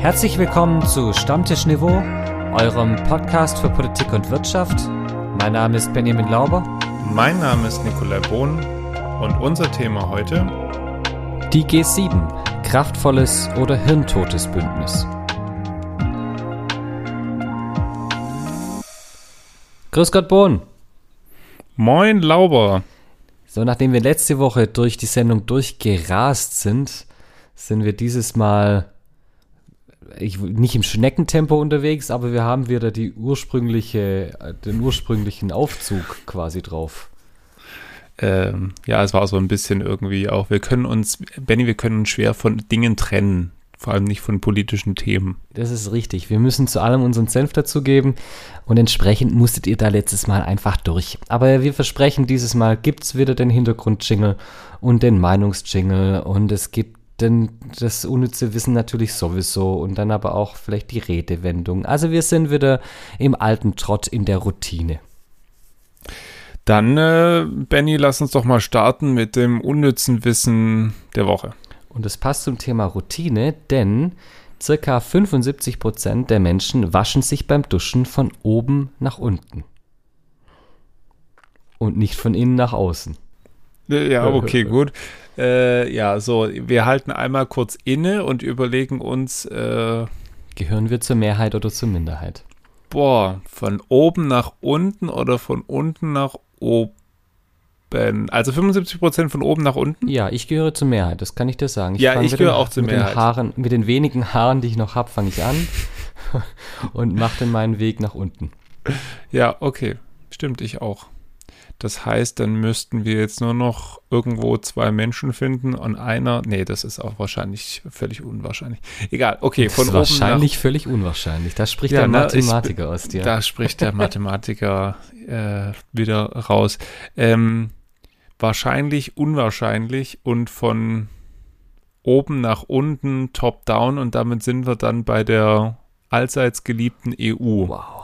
Herzlich willkommen zu Stammtisch Niveau, eurem Podcast für Politik und Wirtschaft. Mein Name ist Benjamin Lauber. Mein Name ist Nikolai Bohn und unser Thema heute Die G7, kraftvolles oder hirntotes Bündnis. Grüß Gott, Bohn. Moin Lauber. So, nachdem wir letzte Woche durch die Sendung durchgerast sind, sind wir dieses Mal ich, nicht im Schneckentempo unterwegs, aber wir haben wieder die ursprüngliche, den ursprünglichen Aufzug quasi drauf. Ähm, ja, es war so ein bisschen irgendwie auch, wir können uns, Benny, wir können uns schwer von Dingen trennen, vor allem nicht von politischen Themen. Das ist richtig. Wir müssen zu allem unseren Senf dazugeben und entsprechend musstet ihr da letztes Mal einfach durch. Aber wir versprechen, dieses Mal gibt es wieder den Hintergrundjingle und den Meinungsjingle und es gibt denn das unnütze Wissen natürlich sowieso und dann aber auch vielleicht die Redewendung. Also wir sind wieder im alten Trott in der Routine. Dann, äh, Benny, lass uns doch mal starten mit dem unnützen Wissen der Woche. Und das passt zum Thema Routine, denn circa 75 Prozent der Menschen waschen sich beim Duschen von oben nach unten. Und nicht von innen nach außen. Ja, okay, gut. Äh, ja, so, wir halten einmal kurz inne und überlegen uns. Äh, Gehören wir zur Mehrheit oder zur Minderheit? Boah, von oben nach unten oder von unten nach oben? Also 75% von oben nach unten? Ja, ich gehöre zur Mehrheit, das kann ich dir sagen. Ich ja, ich gehöre auch zur mit Mehrheit. Den Haaren, mit den wenigen Haaren, die ich noch habe, fange ich an und mache dann meinen Weg nach unten. Ja, okay. Stimmt, ich auch. Das heißt, dann müssten wir jetzt nur noch irgendwo zwei Menschen finden und einer, nee, das ist auch wahrscheinlich völlig unwahrscheinlich. Egal, okay, von das oben wahrscheinlich nach, völlig unwahrscheinlich. Da spricht ja, der Mathematiker ich, aus dir. Da spricht der Mathematiker äh, wieder raus. Ähm, wahrscheinlich, unwahrscheinlich und von oben nach unten, top down und damit sind wir dann bei der allseits geliebten EU. Wow.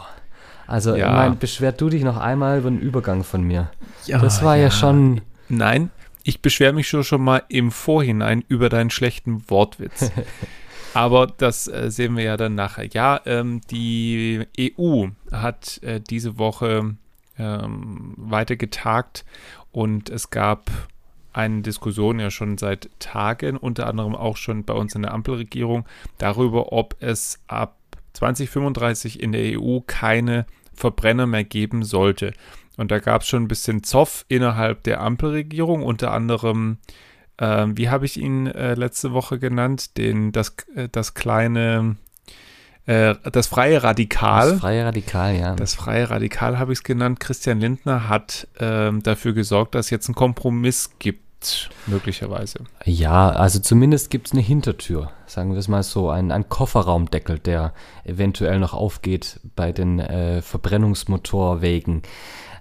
Also, ja. ich meine, beschwert du dich noch einmal über den Übergang von mir. Ja, das war ja, ja schon. Nein, ich beschwere mich schon, schon mal im Vorhinein über deinen schlechten Wortwitz. Aber das äh, sehen wir ja dann nachher. Ja, ähm, die EU hat äh, diese Woche ähm, weiter getagt und es gab eine Diskussion ja schon seit Tagen, unter anderem auch schon bei uns in der Ampelregierung, darüber, ob es ab 2035 in der EU keine Verbrenner mehr geben sollte. Und da gab es schon ein bisschen Zoff innerhalb der Ampelregierung, unter anderem, äh, wie habe ich ihn äh, letzte Woche genannt, den, das, äh, das kleine, äh, das freie Radikal. Das freie Radikal, ja. Das freie Radikal habe ich es genannt. Christian Lindner hat ähm, dafür gesorgt, dass es jetzt einen Kompromiss gibt möglicherweise. Ja, also zumindest gibt es eine Hintertür, sagen wir es mal so, ein, ein Kofferraumdeckel, der eventuell noch aufgeht bei den äh, Verbrennungsmotorwegen.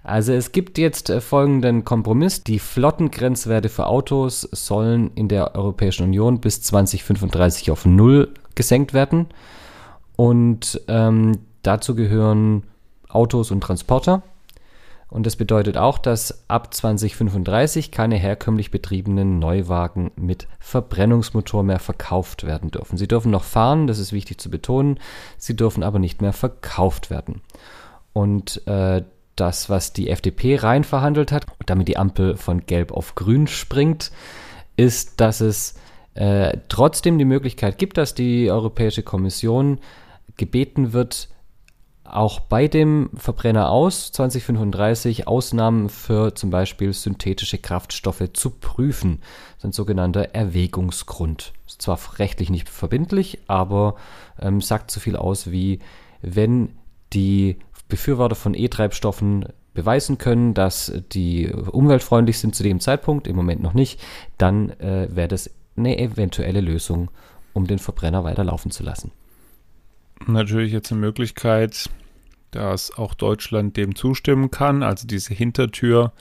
Also es gibt jetzt äh, folgenden Kompromiss. Die Flottengrenzwerte für Autos sollen in der Europäischen Union bis 2035 auf Null gesenkt werden. Und ähm, dazu gehören Autos und Transporter. Und das bedeutet auch, dass ab 2035 keine herkömmlich betriebenen Neuwagen mit Verbrennungsmotor mehr verkauft werden dürfen. Sie dürfen noch fahren, das ist wichtig zu betonen, sie dürfen aber nicht mehr verkauft werden. Und äh, das, was die FDP rein verhandelt hat, damit die Ampel von Gelb auf Grün springt, ist, dass es äh, trotzdem die Möglichkeit gibt, dass die Europäische Kommission gebeten wird, auch bei dem Verbrenner aus 2035 Ausnahmen für zum Beispiel synthetische Kraftstoffe zu prüfen. Das ist ein sogenannter Erwägungsgrund. Ist zwar rechtlich nicht verbindlich, aber ähm, sagt so viel aus wie, wenn die Befürworter von E-Treibstoffen beweisen können, dass die umweltfreundlich sind zu dem Zeitpunkt, im Moment noch nicht, dann äh, wäre das eine eventuelle Lösung, um den Verbrenner weiterlaufen zu lassen. Natürlich jetzt eine Möglichkeit, dass auch Deutschland dem zustimmen kann. Also diese Hintertür,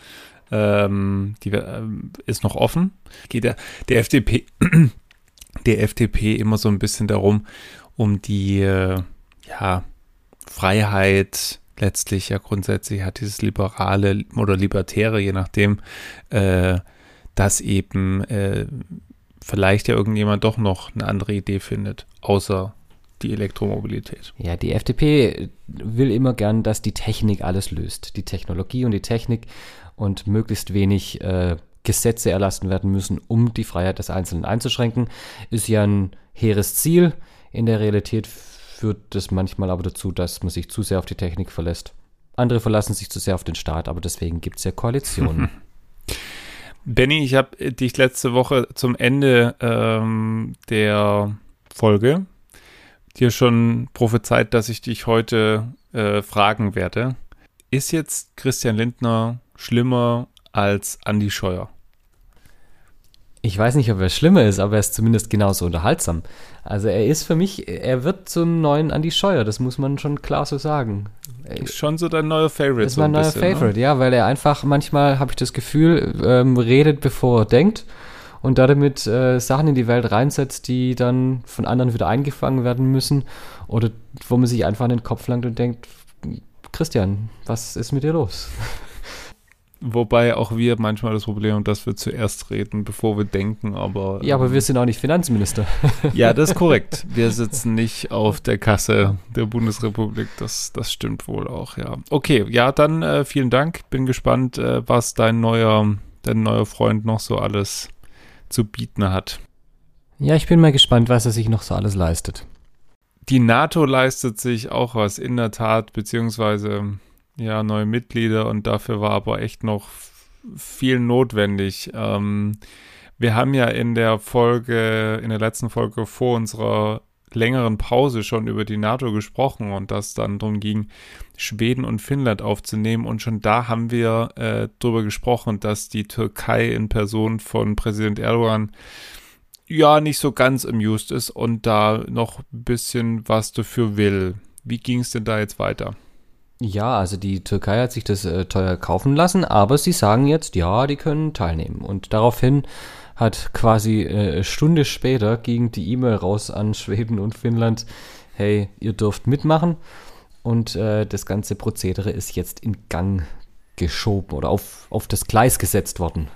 ähm, die äh, ist noch offen. Geht der, der FDP, der FDP immer so ein bisschen darum, um die äh, ja, Freiheit letztlich ja grundsätzlich hat dieses liberale oder libertäre, je nachdem, äh, dass eben äh, vielleicht ja irgendjemand doch noch eine andere Idee findet, außer die Elektromobilität. Ja, die FDP will immer gern, dass die Technik alles löst. Die Technologie und die Technik und möglichst wenig äh, Gesetze erlassen werden müssen, um die Freiheit des Einzelnen einzuschränken. Ist ja ein hehres Ziel. In der Realität führt das manchmal aber dazu, dass man sich zu sehr auf die Technik verlässt. Andere verlassen sich zu sehr auf den Staat, aber deswegen gibt es ja Koalitionen. Benny, ich habe dich letzte Woche zum Ende ähm, der Folge dir schon prophezeit, dass ich dich heute äh, fragen werde. Ist jetzt Christian Lindner schlimmer als Andi Scheuer? Ich weiß nicht, ob er schlimmer ist, aber er ist zumindest genauso unterhaltsam. Also er ist für mich, er wird zum neuen Andy Scheuer, das muss man schon klar so sagen. Ist schon so dein neuer Favorite. Ist mein so neuer bisschen, ne? Favorite, ne? ja, weil er einfach manchmal, habe ich das Gefühl, ähm, redet, bevor er denkt und damit äh, Sachen in die Welt reinsetzt, die dann von anderen wieder eingefangen werden müssen oder wo man sich einfach an den Kopf langt und denkt, Christian, was ist mit dir los? Wobei auch wir manchmal das Problem haben, dass wir zuerst reden, bevor wir denken, aber. Ja, aber ähm, wir sind auch nicht Finanzminister. ja, das ist korrekt. Wir sitzen nicht auf der Kasse der Bundesrepublik. Das, das stimmt wohl auch, ja. Okay, ja, dann äh, vielen Dank. Bin gespannt, äh, was dein neuer, dein neuer Freund noch so alles zu bieten hat. Ja, ich bin mal gespannt, was er sich noch so alles leistet. Die NATO leistet sich auch was, in der Tat, beziehungsweise ja, neue Mitglieder und dafür war aber echt noch viel notwendig. Ähm, wir haben ja in der Folge, in der letzten Folge vor unserer längeren Pause schon über die NATO gesprochen und dass dann darum ging, Schweden und Finnland aufzunehmen. Und schon da haben wir äh, darüber gesprochen, dass die Türkei in Person von Präsident Erdogan ja nicht so ganz amused ist und da noch ein bisschen was dafür will. Wie ging es denn da jetzt weiter? Ja, also die Türkei hat sich das äh, teuer kaufen lassen, aber sie sagen jetzt, ja, die können teilnehmen. Und daraufhin hat quasi äh, Stunde später ging die E-Mail raus an Schweden und Finnland, hey, ihr dürft mitmachen. Und äh, das ganze Prozedere ist jetzt in Gang geschoben oder auf, auf das Gleis gesetzt worden.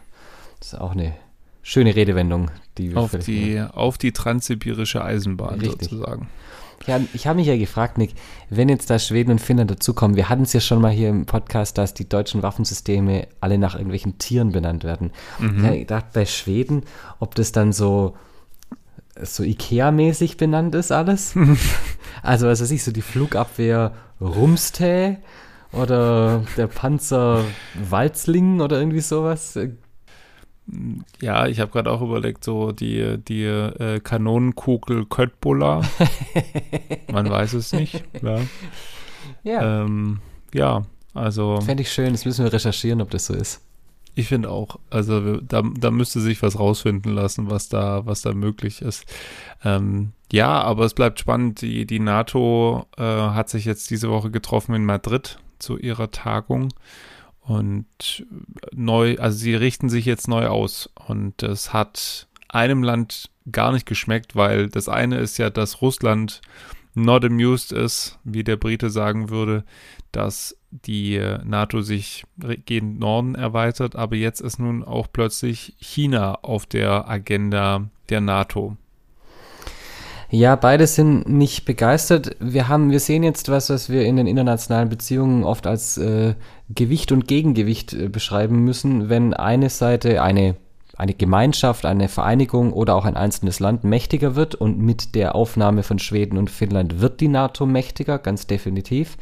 Das ist auch eine schöne Redewendung. Die auf, die, auf die transsibirische Eisenbahn Richtig. sozusagen. Ja, ich habe mich ja gefragt, Nick, wenn jetzt da Schweden und Finnland dazukommen, wir hatten es ja schon mal hier im Podcast, dass die deutschen Waffensysteme alle nach irgendwelchen Tieren benannt werden. Mhm. Ich habe gedacht, bei Schweden, ob das dann so, so Ikea-mäßig benannt ist alles. also, was weiß ich, so die Flugabwehr Rumstee oder der Panzer Walzling oder irgendwie sowas. Ja, ich habe gerade auch überlegt, so die, die äh, Kanonenkugel Köttbullar. Man weiß es nicht. Ja, ja. Ähm, ja also. Fände ich schön, das müssen wir recherchieren, ob das so ist. Ich finde auch, also da, da müsste sich was rausfinden lassen, was da, was da möglich ist. Ähm, ja, aber es bleibt spannend. Die, die NATO äh, hat sich jetzt diese Woche getroffen in Madrid zu ihrer Tagung. Und neu, also sie richten sich jetzt neu aus. Und es hat einem Land gar nicht geschmeckt, weil das eine ist ja, dass Russland not amused ist, wie der Brite sagen würde, dass die NATO sich gegen Norden erweitert, aber jetzt ist nun auch plötzlich China auf der Agenda der NATO. Ja, beide sind nicht begeistert. Wir haben, wir sehen jetzt was, was wir in den internationalen Beziehungen oft als äh, Gewicht und Gegengewicht äh, beschreiben müssen, wenn eine Seite, eine, eine Gemeinschaft, eine Vereinigung oder auch ein einzelnes Land mächtiger wird und mit der Aufnahme von Schweden und Finnland wird die NATO mächtiger, ganz definitiv,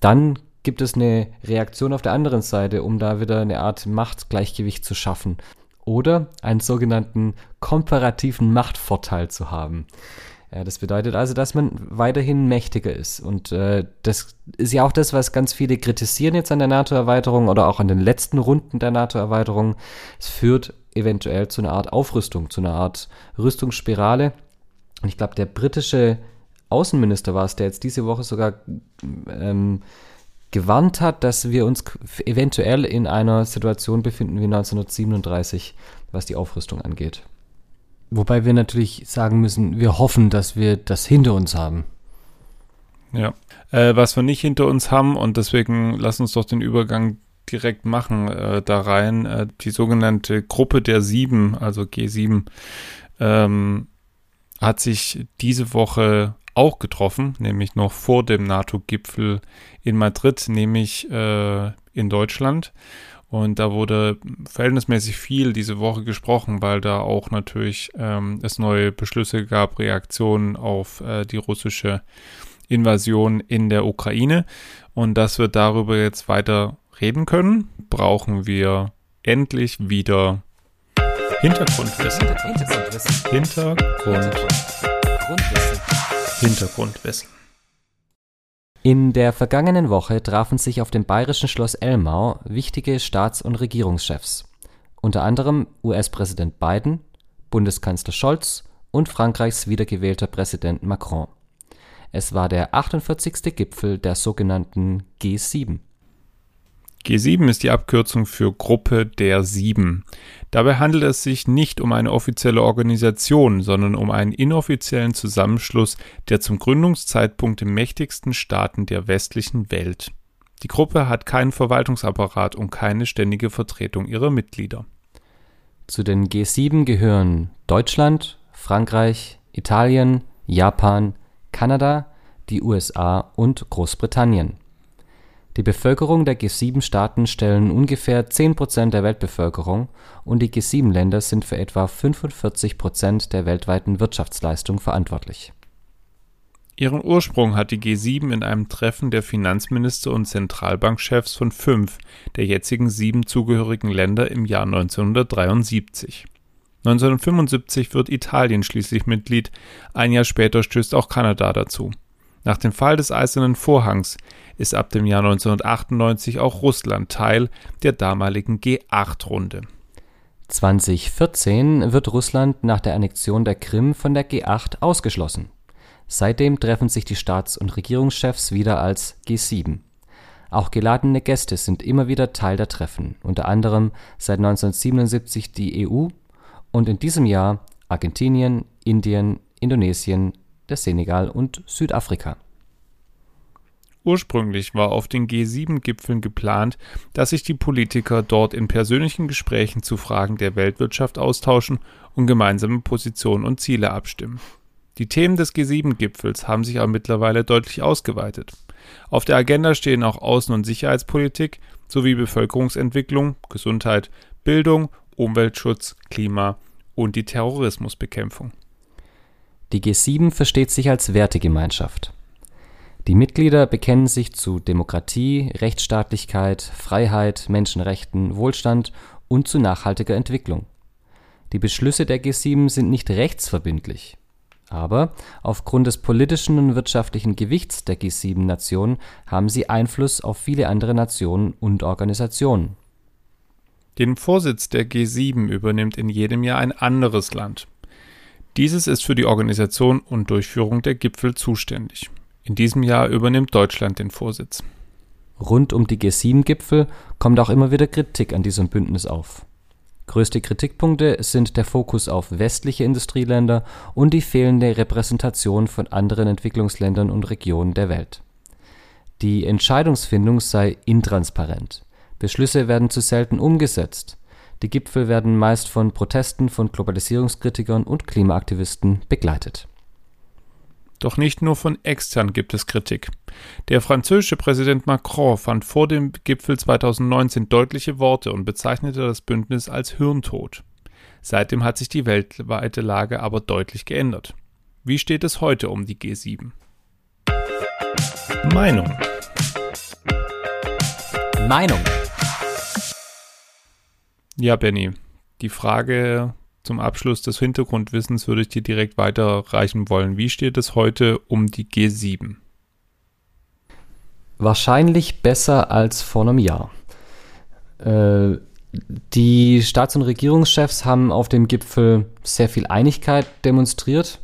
dann gibt es eine Reaktion auf der anderen Seite, um da wieder eine Art Machtgleichgewicht zu schaffen oder einen sogenannten komparativen Machtvorteil zu haben. Ja, das bedeutet also, dass man weiterhin mächtiger ist. Und äh, das ist ja auch das, was ganz viele kritisieren jetzt an der NATO-Erweiterung oder auch an den letzten Runden der NATO-Erweiterung. Es führt eventuell zu einer Art Aufrüstung, zu einer Art Rüstungsspirale. Und ich glaube, der britische Außenminister war es, der jetzt diese Woche sogar ähm, gewarnt hat, dass wir uns eventuell in einer Situation befinden wie 1937, was die Aufrüstung angeht. Wobei wir natürlich sagen müssen, wir hoffen, dass wir das hinter uns haben. Ja, äh, was wir nicht hinter uns haben und deswegen lass uns doch den Übergang direkt machen äh, da rein. Äh, die sogenannte Gruppe der Sieben, also G7, ähm, hat sich diese Woche auch getroffen, nämlich noch vor dem NATO-Gipfel in Madrid, nämlich äh, in Deutschland. Und da wurde verhältnismäßig viel diese Woche gesprochen, weil da auch natürlich ähm, es neue Beschlüsse gab, Reaktionen auf äh, die russische Invasion in der Ukraine. Und dass wir darüber jetzt weiter reden können, brauchen wir endlich wieder Hintergrundwissen. Hintergrundwissen. Hintergrundwissen. Hintergrundwissen. In der vergangenen Woche trafen sich auf dem bayerischen Schloss Elmau wichtige Staats- und Regierungschefs, unter anderem US-Präsident Biden, Bundeskanzler Scholz und Frankreichs wiedergewählter Präsident Macron. Es war der 48. Gipfel der sogenannten G7. G7 ist die Abkürzung für Gruppe der Sieben. Dabei handelt es sich nicht um eine offizielle Organisation, sondern um einen inoffiziellen Zusammenschluss der zum Gründungszeitpunkt mächtigsten Staaten der westlichen Welt. Die Gruppe hat keinen Verwaltungsapparat und keine ständige Vertretung ihrer Mitglieder. Zu den G7 gehören Deutschland, Frankreich, Italien, Japan, Kanada, die USA und Großbritannien. Die Bevölkerung der G7-Staaten stellen ungefähr 10 Prozent der Weltbevölkerung und die G7-Länder sind für etwa 45 Prozent der weltweiten Wirtschaftsleistung verantwortlich. Ihren Ursprung hat die G7 in einem Treffen der Finanzminister und Zentralbankchefs von fünf der jetzigen sieben zugehörigen Länder im Jahr 1973. 1975 wird Italien schließlich Mitglied, ein Jahr später stößt auch Kanada dazu. Nach dem Fall des Eisernen Vorhangs ist ab dem Jahr 1998 auch Russland Teil der damaligen G8-Runde. 2014 wird Russland nach der Annexion der Krim von der G8 ausgeschlossen. Seitdem treffen sich die Staats- und Regierungschefs wieder als G7. Auch geladene Gäste sind immer wieder Teil der Treffen, unter anderem seit 1977 die EU und in diesem Jahr Argentinien, Indien, Indonesien, der Senegal und Südafrika. Ursprünglich war auf den G7-Gipfeln geplant, dass sich die Politiker dort in persönlichen Gesprächen zu Fragen der Weltwirtschaft austauschen und gemeinsame Positionen und Ziele abstimmen. Die Themen des G7-Gipfels haben sich aber mittlerweile deutlich ausgeweitet. Auf der Agenda stehen auch Außen- und Sicherheitspolitik sowie Bevölkerungsentwicklung, Gesundheit, Bildung, Umweltschutz, Klima und die Terrorismusbekämpfung. Die G7 versteht sich als Wertegemeinschaft. Die Mitglieder bekennen sich zu Demokratie, Rechtsstaatlichkeit, Freiheit, Menschenrechten, Wohlstand und zu nachhaltiger Entwicklung. Die Beschlüsse der G7 sind nicht rechtsverbindlich. Aber aufgrund des politischen und wirtschaftlichen Gewichts der G7-Nationen haben sie Einfluss auf viele andere Nationen und Organisationen. Den Vorsitz der G7 übernimmt in jedem Jahr ein anderes Land. Dieses ist für die Organisation und Durchführung der Gipfel zuständig. In diesem Jahr übernimmt Deutschland den Vorsitz. Rund um die G7-Gipfel kommt auch immer wieder Kritik an diesem Bündnis auf. Größte Kritikpunkte sind der Fokus auf westliche Industrieländer und die fehlende Repräsentation von anderen Entwicklungsländern und Regionen der Welt. Die Entscheidungsfindung sei intransparent. Beschlüsse werden zu selten umgesetzt. Die Gipfel werden meist von Protesten von Globalisierungskritikern und Klimaaktivisten begleitet doch nicht nur von extern gibt es Kritik. Der französische Präsident Macron fand vor dem Gipfel 2019 deutliche Worte und bezeichnete das Bündnis als Hirntod. Seitdem hat sich die weltweite Lage aber deutlich geändert. Wie steht es heute um die G7? Meinung. Meinung. Ja, Benny. Die Frage zum Abschluss des Hintergrundwissens würde ich dir direkt weiterreichen wollen. Wie steht es heute um die G7? Wahrscheinlich besser als vor einem Jahr. Äh, die Staats- und Regierungschefs haben auf dem Gipfel sehr viel Einigkeit demonstriert.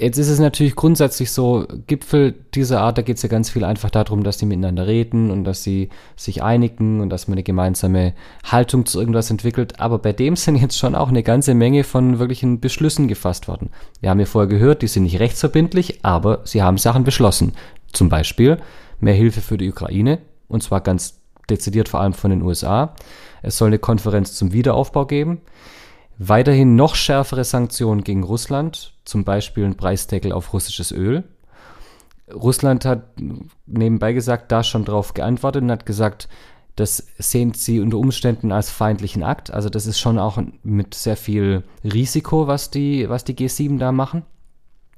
Jetzt ist es natürlich grundsätzlich so, Gipfel dieser Art, da geht es ja ganz viel einfach darum, dass die miteinander reden und dass sie sich einigen und dass man eine gemeinsame Haltung zu irgendwas entwickelt. Aber bei dem sind jetzt schon auch eine ganze Menge von wirklichen Beschlüssen gefasst worden. Wir haben ja vorher gehört, die sind nicht rechtsverbindlich, aber sie haben Sachen beschlossen. Zum Beispiel mehr Hilfe für die Ukraine, und zwar ganz dezidiert vor allem von den USA. Es soll eine Konferenz zum Wiederaufbau geben. Weiterhin noch schärfere Sanktionen gegen Russland, zum Beispiel ein Preisdeckel auf russisches Öl. Russland hat nebenbei gesagt, da schon drauf geantwortet und hat gesagt, das sehen sie unter Umständen als feindlichen Akt. Also das ist schon auch mit sehr viel Risiko, was die, was die G7 da machen.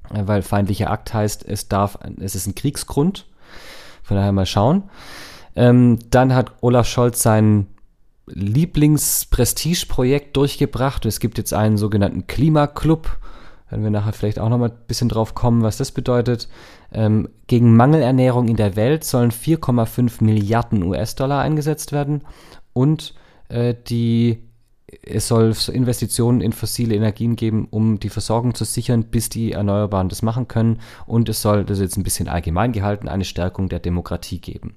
Weil feindlicher Akt heißt, es darf, es ist ein Kriegsgrund. Von daher mal schauen. Ähm, dann hat Olaf Scholz sein Lieblingsprestigeprojekt durchgebracht. Es gibt jetzt einen sogenannten Klimaclub. Werden wir nachher vielleicht auch noch mal ein bisschen drauf kommen, was das bedeutet. Ähm, gegen Mangelernährung in der Welt sollen 4,5 Milliarden US-Dollar eingesetzt werden und äh, die es soll Investitionen in fossile Energien geben, um die Versorgung zu sichern, bis die Erneuerbaren das machen können. Und es soll, das ist jetzt ein bisschen allgemein gehalten, eine Stärkung der Demokratie geben.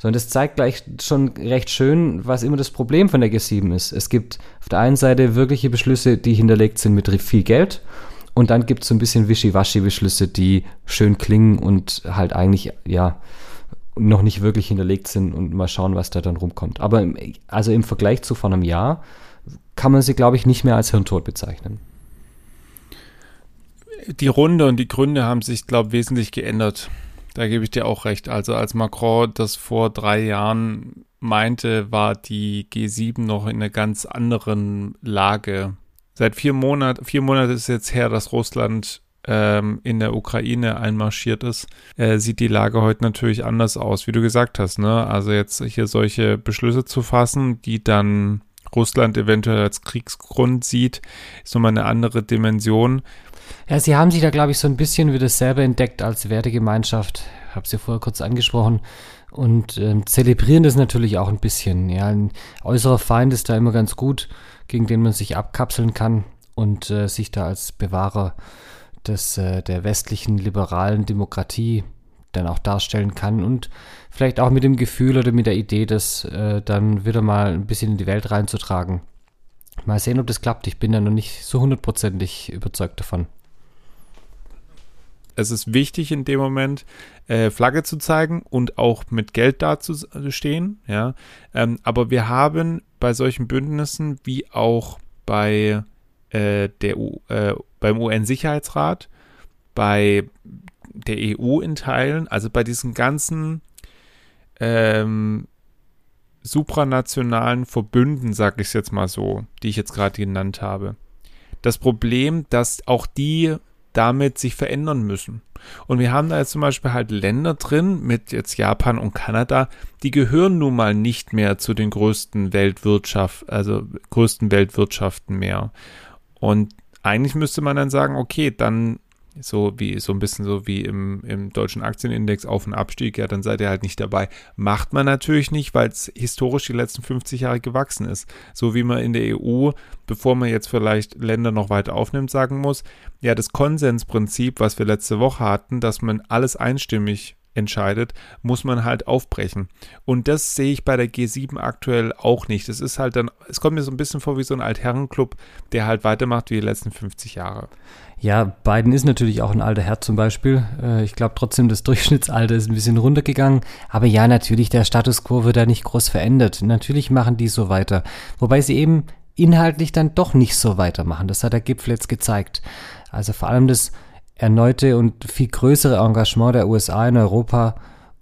So, und das zeigt gleich schon recht schön, was immer das Problem von der G7 ist. Es gibt auf der einen Seite wirkliche Beschlüsse, die hinterlegt sind mit viel Geld und dann gibt es so ein bisschen Wischiwaschi-Beschlüsse, die schön klingen und halt eigentlich, ja, noch nicht wirklich hinterlegt sind und mal schauen, was da dann rumkommt. Aber im, also im Vergleich zu vor einem Jahr kann man sie, glaube ich, nicht mehr als Hirntod bezeichnen. Die Runde und die Gründe haben sich, glaube ich, wesentlich geändert. Da gebe ich dir auch recht. Also als Macron das vor drei Jahren meinte, war die G7 noch in einer ganz anderen Lage. Seit vier Monaten, vier Monate ist jetzt her, dass Russland ähm, in der Ukraine einmarschiert ist, äh, sieht die Lage heute natürlich anders aus, wie du gesagt hast. Ne? Also jetzt hier solche Beschlüsse zu fassen, die dann Russland eventuell als Kriegsgrund sieht, ist nochmal eine andere Dimension. Ja, sie haben sich da, glaube ich, so ein bisschen wieder selber entdeckt als Wertegemeinschaft. Ich habe es ja vorher kurz angesprochen. Und ähm, zelebrieren das natürlich auch ein bisschen. Ja, ein äußerer Feind ist da immer ganz gut gegen den man sich abkapseln kann und äh, sich da als Bewahrer des, äh, der westlichen liberalen Demokratie dann auch darstellen kann und vielleicht auch mit dem Gefühl oder mit der Idee, das äh, dann wieder mal ein bisschen in die Welt reinzutragen. Mal sehen, ob das klappt. Ich bin ja noch nicht so hundertprozentig überzeugt davon. Es ist wichtig in dem Moment, äh, Flagge zu zeigen und auch mit Geld dazustehen. Ja? Ähm, aber wir haben bei solchen Bündnissen wie auch bei äh, der U, äh, beim UN-Sicherheitsrat, bei der EU in Teilen, also bei diesen ganzen ähm, supranationalen Verbünden, sage ich es jetzt mal so, die ich jetzt gerade genannt habe. Das Problem, dass auch die damit sich verändern müssen. Und wir haben da jetzt zum Beispiel halt Länder drin, mit jetzt Japan und Kanada, die gehören nun mal nicht mehr zu den größten Weltwirtschaft, also größten Weltwirtschaften mehr. Und eigentlich müsste man dann sagen, okay, dann so wie so ein bisschen so wie im, im deutschen Aktienindex Auf- und Abstieg, ja, dann seid ihr halt nicht dabei. Macht man natürlich nicht, weil es historisch die letzten 50 Jahre gewachsen ist. So wie man in der EU, bevor man jetzt vielleicht Länder noch weiter aufnimmt, sagen muss, ja, das Konsensprinzip, was wir letzte Woche hatten, dass man alles einstimmig entscheidet, muss man halt aufbrechen. Und das sehe ich bei der G7 aktuell auch nicht. Es ist halt dann, es kommt mir so ein bisschen vor wie so ein Altherrenclub, der halt weitermacht wie die letzten 50 Jahre. Ja, Biden ist natürlich auch ein alter Herr zum Beispiel. Äh, ich glaube trotzdem, das Durchschnittsalter ist ein bisschen runtergegangen. Aber ja, natürlich, der Status quo wird da nicht groß verändert. Natürlich machen die so weiter. Wobei sie eben inhaltlich dann doch nicht so weitermachen. Das hat der Gipfel jetzt gezeigt. Also vor allem das erneute und viel größere Engagement der USA in Europa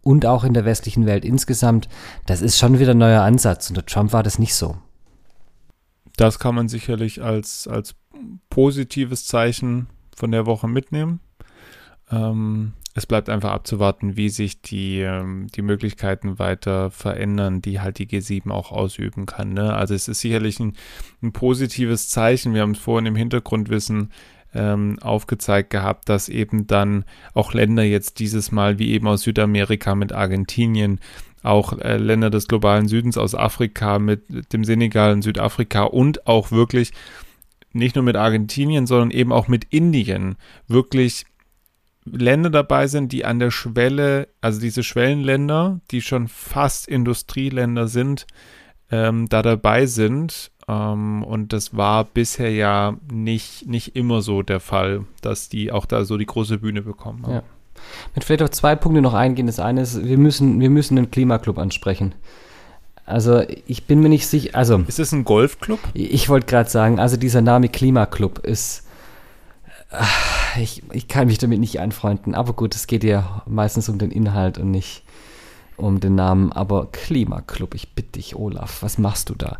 und auch in der westlichen Welt insgesamt, das ist schon wieder ein neuer Ansatz. Unter Trump war das nicht so. Das kann man sicherlich als, als positives Zeichen von der Woche mitnehmen. Ähm, es bleibt einfach abzuwarten, wie sich die, ähm, die Möglichkeiten weiter verändern, die halt die G7 auch ausüben kann. Ne? Also es ist sicherlich ein, ein positives Zeichen. Wir haben es vorhin im Hintergrundwissen ähm, aufgezeigt gehabt, dass eben dann auch Länder jetzt dieses Mal, wie eben aus Südamerika mit Argentinien, auch äh, Länder des globalen Südens aus Afrika mit dem Senegal in Südafrika und auch wirklich nicht nur mit Argentinien, sondern eben auch mit Indien wirklich Länder dabei sind, die an der Schwelle, also diese Schwellenländer, die schon fast Industrieländer sind, ähm, da dabei sind. Ähm, und das war bisher ja nicht, nicht immer so der Fall, dass die auch da so die große Bühne bekommen haben. Ja. Mit vielleicht auf zwei Punkte noch eingehen. Das eine ist, wir müssen, wir müssen den Klimaclub ansprechen. Also ich bin mir nicht sicher, also Ist es ein Golfclub? ich wollte gerade sagen, also dieser Name Klimaclub ist, äh, ich, ich kann mich damit nicht anfreunden, aber gut, es geht ja meistens um den Inhalt und nicht um den Namen, aber Klimaclub, ich bitte dich, Olaf, was machst du da?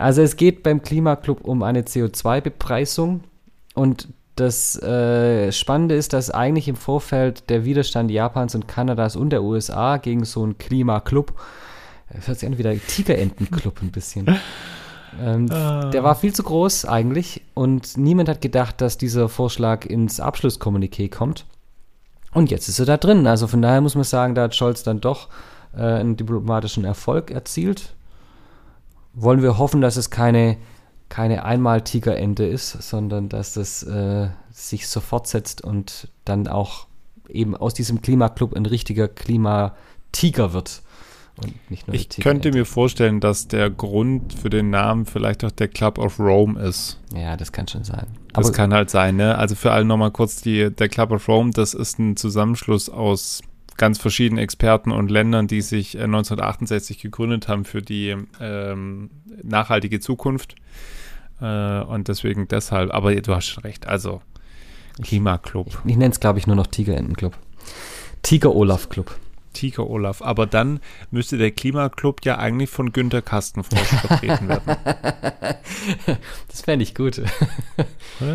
Also es geht beim Klimaclub um eine CO2-Bepreisung und das äh, Spannende ist, dass eigentlich im Vorfeld der Widerstand Japans und Kanadas und der USA gegen so einen Klimaclub, das hört sich an wie der Tigerentenclub ein bisschen, ähm, der war viel zu groß eigentlich und niemand hat gedacht, dass dieser Vorschlag ins Abschlusskommuniqué kommt. Und jetzt ist er da drin. Also von daher muss man sagen, da hat Scholz dann doch äh, einen diplomatischen Erfolg erzielt. Wollen wir hoffen, dass es keine, keine Einmal-Tigerente ist, sondern dass das äh, sich so fortsetzt und dann auch eben aus diesem Klimaclub ein richtiger Klimatiger wird. Und nicht nur eine Ich könnte mir vorstellen, dass der Grund für den Namen vielleicht auch der Club of Rome ist. Ja, das kann schon sein. Das Aber kann halt sein, ne? Also für alle nochmal kurz, die, der Club of Rome, das ist ein Zusammenschluss aus ganz verschiedenen Experten und Ländern, die sich äh, 1968 gegründet haben für die ähm, nachhaltige Zukunft. Äh, und deswegen deshalb, aber du hast schon recht, also Klimaclub, ich nenne es, glaube ich, nur noch Tigerentenclub. Tiger-Olaf-Club. Tiger Olaf. Aber dann müsste der Klimaclub ja eigentlich von Günter Kastenfrosch vertreten werden. Das fände ich gut.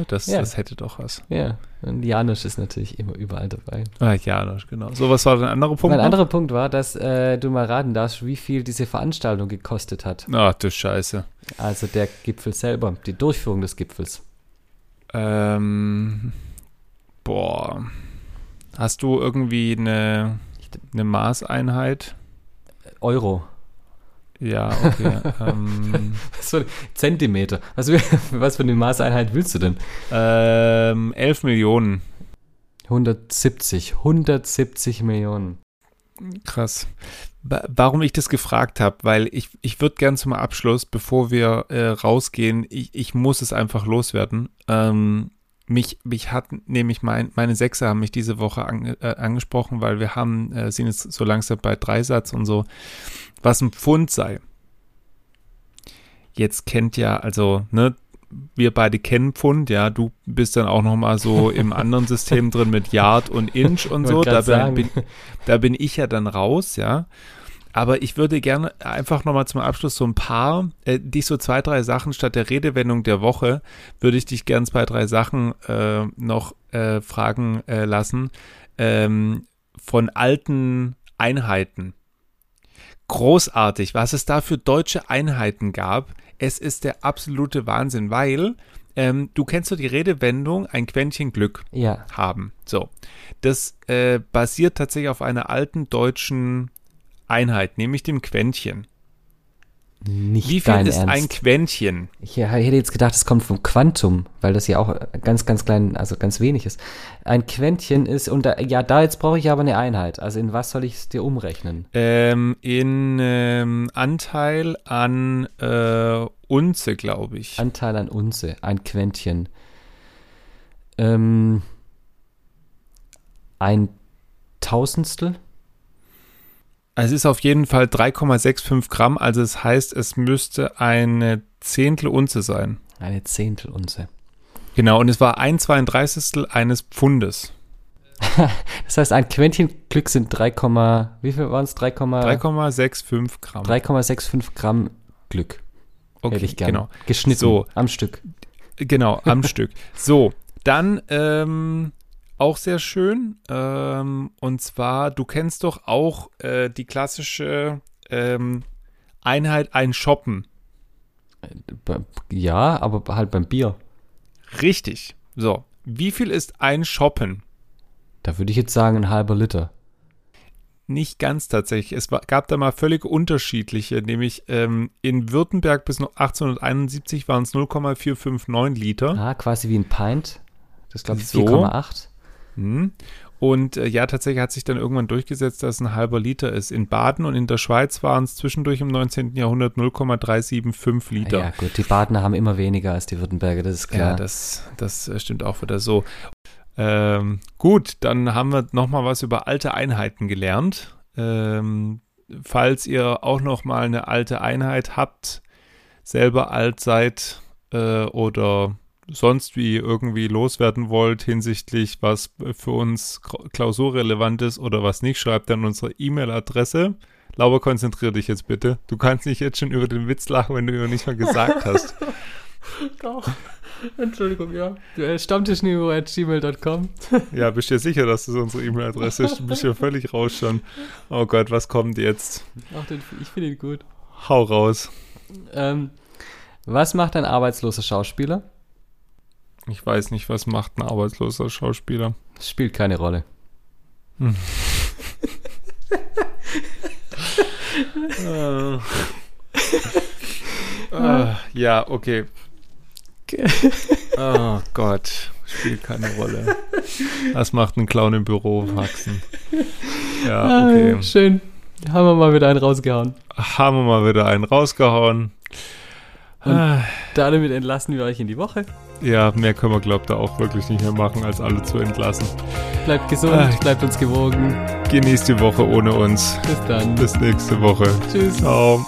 Das, Ja. das hätte doch was. ja, und Janusz ist natürlich immer überall dabei. Ah, ja, das- genau. So, was war der andere Punkt? Mein noch? anderer Punkt war, dass äh, du mal raten darfst, wie viel diese Veranstaltung gekostet hat. Ach du Scheiße. Also der Gipfel selber, die Durchführung des Gipfels. Ähm, boah. Hast du irgendwie eine, eine Maßeinheit? Euro. Ja, okay. ähm, Zentimeter. Was, für- was für eine Maßeinheit willst du denn? ähm, 11 Millionen. 170. 170 Millionen. Krass. Wa- Warum ich das gefragt habe, weil ich, ich würde gern zum Abschluss, bevor wir äh, rausgehen, ich, ich muss es einfach loswerden. Ähm, mich, mich hat nämlich mein, meine Sechser haben mich diese Woche an, äh, angesprochen, weil wir haben, äh, sind jetzt so langsam bei Dreisatz und so, was ein Pfund sei. Jetzt kennt ja, also, ne, wir beide kennen Pfund, ja, du bist dann auch nochmal so im anderen System drin mit Yard und Inch und so. Da sagen. bin, da bin ich ja dann raus, ja. Aber ich würde gerne einfach nochmal zum Abschluss so ein paar, äh, dich so zwei, drei Sachen statt der Redewendung der Woche, würde ich dich gern zwei, drei Sachen äh, noch äh, fragen äh, lassen ähm, von alten Einheiten. Großartig, was es da für deutsche Einheiten gab. Es ist der absolute Wahnsinn, weil ähm, du kennst so die Redewendung, ein Quäntchen Glück Ja. haben. So, das äh, basiert tatsächlich auf einer alten deutschen Einheit, nämlich dem Quäntchen. Nicht Wie viel ist Ernst. ein Quäntchen? Ich hätte jetzt gedacht, es kommt vom Quantum, weil das ja auch ganz, ganz klein, also ganz wenig ist. Ein Quäntchen ist, und da, ja, da jetzt brauche ich aber eine Einheit. Also in was soll ich es dir umrechnen? Ähm, in ähm, Anteil an äh, Unze, glaube ich. Anteil an Unze, ein Quäntchen. Ähm, ein Tausendstel? Es ist auf jeden Fall 3,65 Gramm, also es heißt, es müsste eine Zehntel Unze sein. Eine Zehntel Unze. Genau, und es war ein 32. eines Pfundes. Das heißt, ein Quäntchen Glück sind 3, wie viel waren es? 3,3 3,65 Gramm. 3,65 Gramm Glück. Okay, hätte ich gerne. genau. Geschnitten So. am Stück. Genau, am Stück. So, dann ähm, auch sehr schön. Ähm, und zwar, du kennst doch auch äh, die klassische ähm, Einheit ein Shoppen. Ja, aber halt beim Bier. Richtig. So, wie viel ist ein Shoppen? Da würde ich jetzt sagen, ein halber Liter. Nicht ganz tatsächlich. Es war, gab da mal völlig unterschiedliche, nämlich ähm, in Württemberg bis 1871 waren es 0,459 Liter. Ah, quasi wie ein Pint. Das glaube ich So. 4,8. Hm. Und äh, ja, tatsächlich hat sich dann irgendwann durchgesetzt, dass es ein halber Liter ist. In Baden und in der Schweiz waren es zwischendurch im 19. Jahrhundert 0,375 Liter. Ja, gut, die Badener haben immer weniger als die Württemberger, das ist klar. Ja, das, das äh, stimmt auch wieder so. Ähm, gut, dann haben wir nochmal was über alte Einheiten gelernt. Ähm, falls ihr auch noch mal eine alte Einheit habt, selber alt seid äh, oder sonst wie irgendwie loswerden wollt hinsichtlich, was für uns klausurrelevant ist oder was nicht, schreibt dann unsere E-Mail-Adresse. Lauber, konzentrier dich jetzt bitte. Du kannst nicht jetzt schon über den Witz lachen, wenn du ihn nicht mal gesagt hast. Doch. Entschuldigung, ja. Stammtischniveau.gmail.com Ja, bist du dir sicher, dass das unsere E-Mail-Adresse ist? Du bist ja völlig raus schon. Oh Gott, was kommt jetzt? Ach, den, ich finde ihn gut. Hau raus. Ähm, was macht ein arbeitsloser Schauspieler? Ich weiß nicht, was macht ein arbeitsloser Schauspieler. Das spielt keine Rolle. Hm. uh. Uh, ja, okay. oh Gott, spielt keine Rolle. Was macht ein Clown im Büro wachsen? Ja, ah, okay. Ah, schön. Haben wir mal wieder einen rausgehauen. Haben wir mal wieder einen rausgehauen. Und damit entlassen wir euch in die Woche. Ja, mehr können wir, glaubt da auch wirklich nicht mehr machen, als alle zu entlassen. Bleibt gesund, ah. bleibt uns gewogen. Genießt die Woche ohne uns. Bis dann. Bis nächste Woche. Tschüss. Ciao.